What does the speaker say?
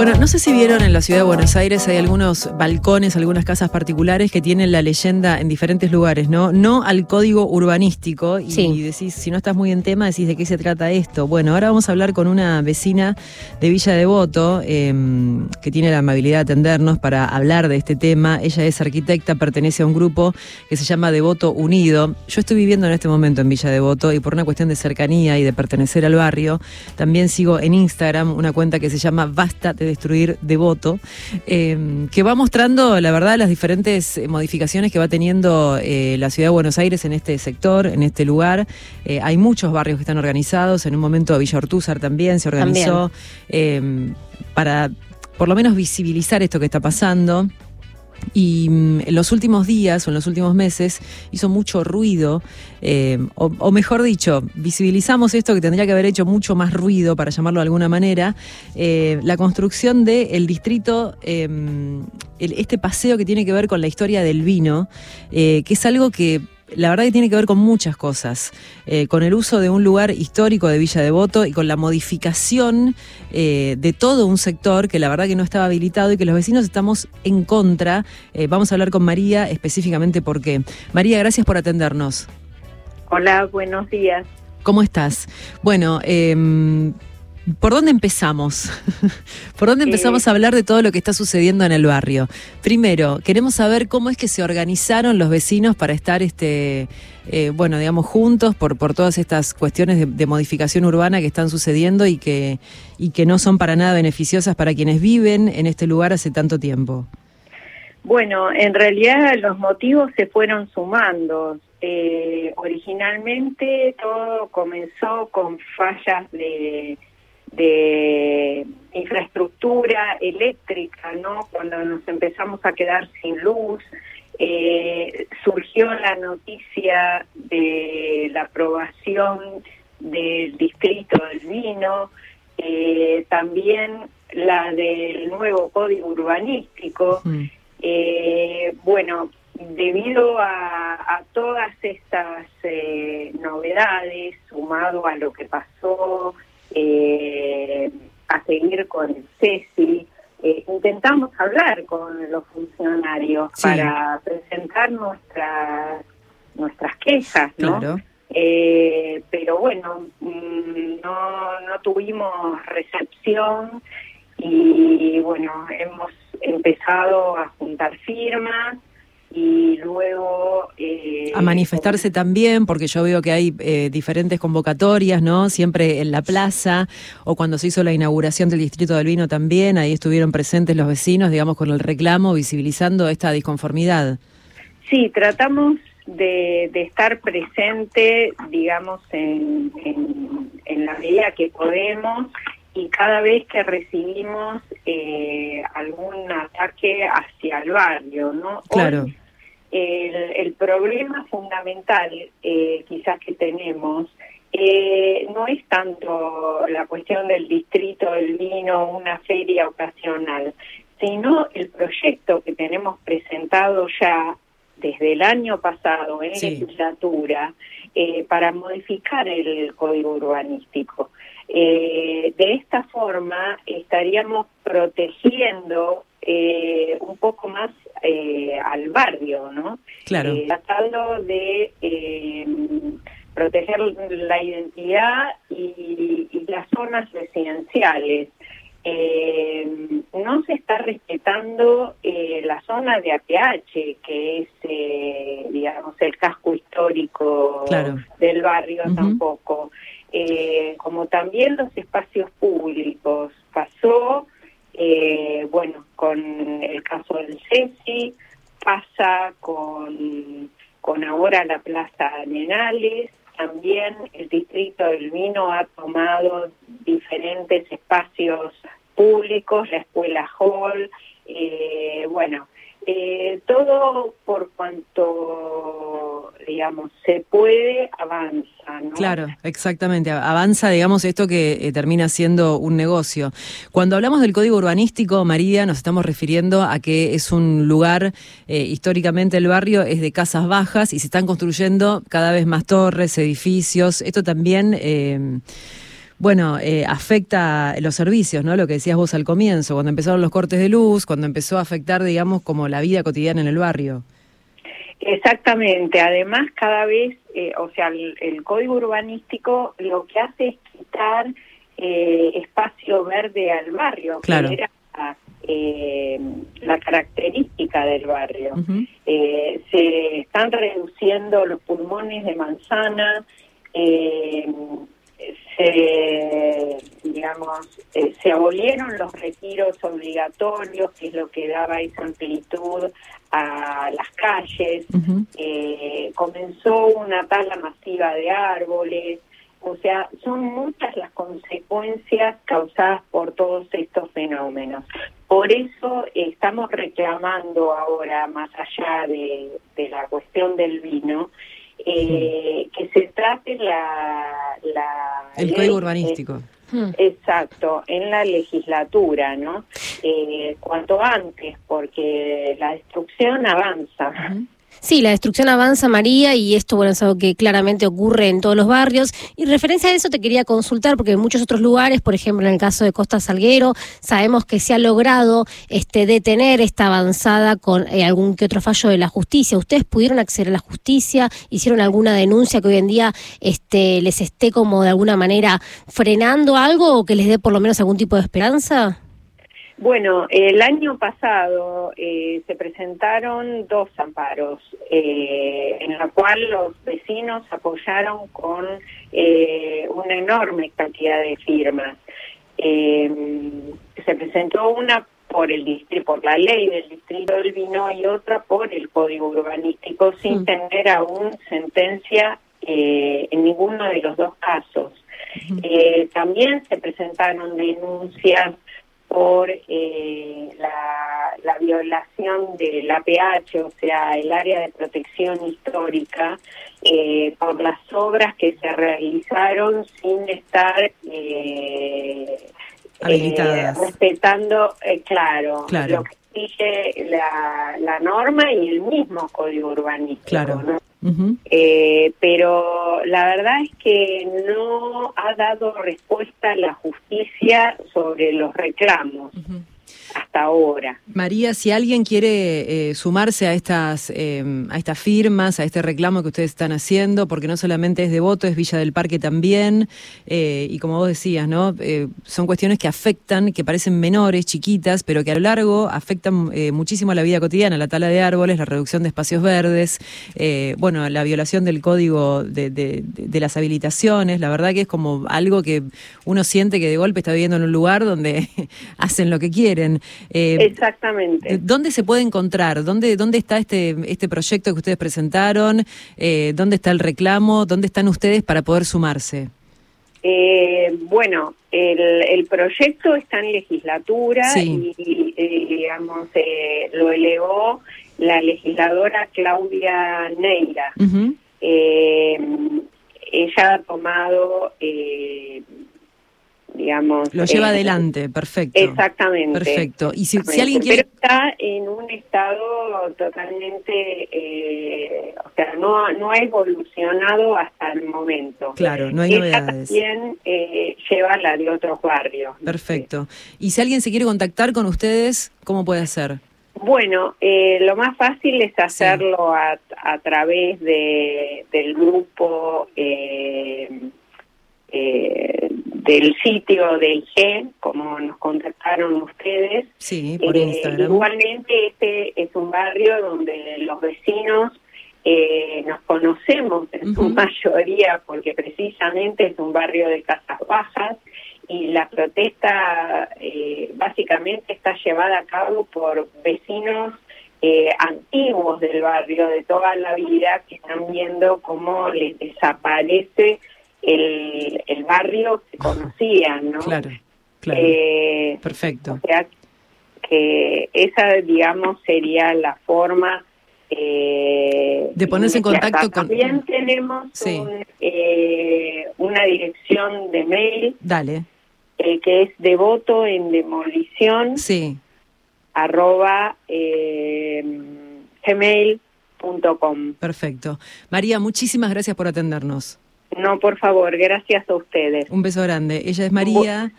Bueno, no sé si vieron en la ciudad de Buenos Aires hay algunos balcones, algunas casas particulares que tienen la leyenda en diferentes lugares, ¿no? No al código urbanístico y, Sí. decís, si no estás muy en tema, decís de qué se trata esto. Bueno, ahora vamos a hablar con una vecina de Villa Devoto eh, que tiene la amabilidad de atendernos para hablar de este tema. Ella es arquitecta, pertenece a un grupo que se llama Devoto Unido. Yo estoy viviendo en este momento en Villa Devoto y por una cuestión de cercanía y de pertenecer al barrio, también sigo en Instagram una cuenta que se llama Basta de Destruir Devoto, eh, que va mostrando, la verdad, las diferentes eh, modificaciones que va teniendo eh, la ciudad de Buenos Aires en este sector, en este lugar. Eh, hay muchos barrios que están organizados. En un momento Villa Ortúzar también se organizó eh, para por lo menos visibilizar esto que está pasando. Y mm, en los últimos días o en los últimos meses hizo mucho ruido, eh, o, mejor dicho, visibilizamos esto que tendría que haber hecho mucho más ruido, para llamarlo de alguna manera, eh, la construcción del distrito, eh, el- este paseo que tiene que ver con la historia del vino, eh, que es algo que la verdad que tiene que ver con muchas cosas, eh, con el uso de un lugar histórico de Villa Devoto y con la modificación eh, de todo un sector que la verdad que no estaba habilitado y que los vecinos estamos en contra. Eh, vamos a hablar con María específicamente por qué. María, gracias por atendernos. Hola, buenos días. ¿Cómo estás? Bueno, em, ¿por dónde empezamos? ¿Por dónde empezamos a hablar de todo lo que está sucediendo en el barrio? Primero, queremos saber cómo es que se organizaron los vecinos para estar, este, eh, bueno, digamos, juntos por, por todas estas cuestiones de, de modificación urbana que están sucediendo y que, y que no son para nada beneficiosas para quienes viven en este lugar hace tanto tiempo. Bueno, en realidad los motivos se fueron sumando. Eh, originalmente todo comenzó con fallas de, de infraestructura eléctrica, ¿no? Cuando nos empezamos a quedar sin luz, eh, surgió la noticia de la aprobación del distrito del vino, eh, también la del nuevo código urbanístico. Mm. Eh, bueno, debido a, a todas estas eh, novedades, sumado a lo que pasó, eh, a seguir con el CESI, eh, intentamos hablar con los funcionarios Sí. para presentar nuestras nuestras quejas, ¿no? Claro. Eh, pero bueno, mm, no, no tuvimos recepción y bueno, hemos empezado a juntar firmas y luego... eh, a manifestarse también, porque yo veo que hay eh, diferentes convocatorias, ¿no? Siempre en la plaza, o cuando se hizo la inauguración del Distrito del Vino también, ahí estuvieron presentes los vecinos, digamos, con el reclamo, visibilizando esta disconformidad. Sí, tratamos de, de estar presente, digamos, en, en, en la medida que podemos y cada vez que recibimos eh, algún ataque hacia el barrio, ¿no? Claro. Hoy, el, el problema fundamental eh, quizás que tenemos eh, no es tanto la cuestión del distrito del vino, una feria ocasional, sino el proyecto que tenemos presentado ya desde el año pasado en Sí. legislatura eh, para modificar el código urbanístico. Eh, de esta forma estaríamos protegiendo eh, un poco más eh, al barrio, ¿no? Claro. Eh, tratando de eh, proteger la identidad y, y las zonas residenciales. Eh, no se está respetando eh, la zona de APH, que es, eh, digamos, el casco histórico Claro. del barrio Ujú. tampoco. Eh, como también los espacios públicos. Pasó, eh, bueno, con el caso del CESI, pasa con, con ahora la Plaza Arenales, también el Distrito del Vino ha tomado diferentes espacios públicos, la Escuela Hall, eh, bueno, eh, todo por cuanto, digamos, se puede, avanza, ¿no? Claro, exactamente. Avanza, digamos, esto que eh, termina siendo un negocio. Cuando hablamos del código urbanístico, María, nos estamos refiriendo a que es un lugar, eh, históricamente el barrio es de casas bajas y se están construyendo cada vez más torres, edificios. Esto también... eh, bueno, eh, afecta los servicios, ¿no? Lo que decías vos al comienzo, cuando empezaron los cortes de luz, cuando empezó a afectar, digamos, como la vida cotidiana en el barrio. Exactamente. Además, cada vez, eh, o sea, el, código urbanístico lo que hace es quitar eh, espacio verde al barrio, claro. que era eh, la característica del barrio. se están reduciendo los pulmones de manzana, se, digamos, se abolieron los retiros obligatorios, que es lo que daba esa amplitud a las calles, eh, comenzó una tala masiva de árboles, o sea, son muchas las consecuencias causadas por todos estos fenómenos. Por eso estamos reclamando ahora, más allá de, la cuestión del vino, eh, que se trate la... la El código urbanístico. Hmm. Exacto, en la legislatura, ¿no? Eh, cuanto antes, porque la destrucción avanza. Sí, la destrucción avanza, María, y esto, bueno, es algo que claramente ocurre en todos los barrios. Y referencia a eso te quería consultar, porque en muchos otros lugares, por ejemplo, en el caso de Costa Salguero, sabemos que se ha logrado este, detener esta avanzada con eh, algún que otro fallo de la justicia. ¿Ustedes pudieron acceder a la justicia? ¿Hicieron alguna denuncia que hoy en día este, les esté como de alguna manera frenando algo o que les dé por lo menos algún tipo de esperanza? Bueno, el año pasado eh, se presentaron dos amparos, eh, en la cual los vecinos apoyaron con eh, una enorme cantidad de firmas. se presentó una por el por la ley del distrito del vino y otra por el código urbanístico, sin mm. tener aún sentencia en ninguno de los dos casos. también se presentaron denuncias por eh, la, violación del APH, o sea, el área de protección histórica, eh, por las obras que se realizaron sin estar eh, respetando, claro, lo que dice la, norma y el mismo código urbanístico. Claro. Eh, pero la verdad es que no ha dado respuesta la justicia sobre los reclamos María, si alguien quiere eh, sumarse a estas, em, a estas firmas, a este reclamo que ustedes están haciendo, porque no solamente es Devoto, es Villa del Parque también, eh, y como vos decías, ¿no? Eh, son cuestiones que afectan, que parecen menores, chiquitas, pero que a lo largo afectan muchísimo a la vida cotidiana, la tala de árboles, la reducción de espacios verdes, bueno, la violación del código de, de las habilitaciones, la verdad que es como algo que uno siente que de golpe está viviendo en un lugar donde hacen lo que quieren. Eh, Exactamente. ¿Dónde se puede encontrar? ¿Dónde, dónde está este, este proyecto que ustedes presentaron? Eh, ¿Dónde está el reclamo? ¿Dónde están ustedes para poder sumarse? Eh, bueno, el, proyecto está en legislatura y, digamos, lo elevó la legisladora Claudia Neira. ella ha tomado digamos. Lo lleva eh, adelante, perfecto. Exactamente. Perfecto. Y si, alguien quiere... Pero está en un estado totalmente, eh, o sea, no, no ha evolucionado hasta el momento. Claro, no hay novedades. también eh, lleva la de otros barrios. Perfecto. Y si alguien se quiere contactar con ustedes, ¿cómo puede hacer? Bueno, eh, lo más fácil es hacerlo a, a, través de, del grupo eh, eh, del sitio del G, como nos contactaron ustedes. Sí, por eh, Instagram. Igualmente este es un barrio donde los vecinos eh, nos conocemos en su mayoría porque precisamente es un barrio de casas bajas y la protesta eh, básicamente está llevada a cabo por vecinos antiguos del barrio de toda la vida que están viendo cómo les desaparece el, el barrio se conocían, ¿no? Claro, claro. Eh, Perfecto. O sea, que esa, digamos, sería la forma... Eh, de ponerse en contacto con... También tenemos eh, una dirección de mail. Dale. Eh, que es devoto en demolición. Sí. Arroba gmail.com. Perfecto. María, muchísimas gracias por atendernos. No, por favor, gracias a ustedes. Un beso grande. Ella es María.